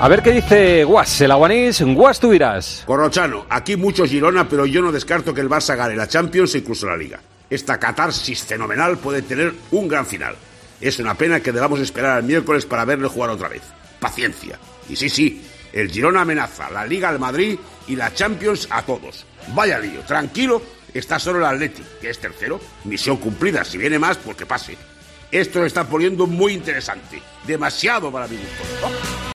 A ver qué dice Guas, el aguanís. Guas, tú dirás. Corrochano, aquí mucho Girona, pero yo no descarto que el Barça gane la Champions e incluso la Liga. Esta catarsis fenomenal puede tener un gran final. Es una pena que debamos esperar al miércoles para verle jugar otra vez. Paciencia. Y sí, sí, el Girona amenaza la Liga al Madrid y la Champions a todos. Vaya lío, tranquilo, está solo el Atleti, que es tercero. Misión cumplida, si viene más, pues porque pase. Esto lo está poniendo muy interesante. Demasiado para mi gusto.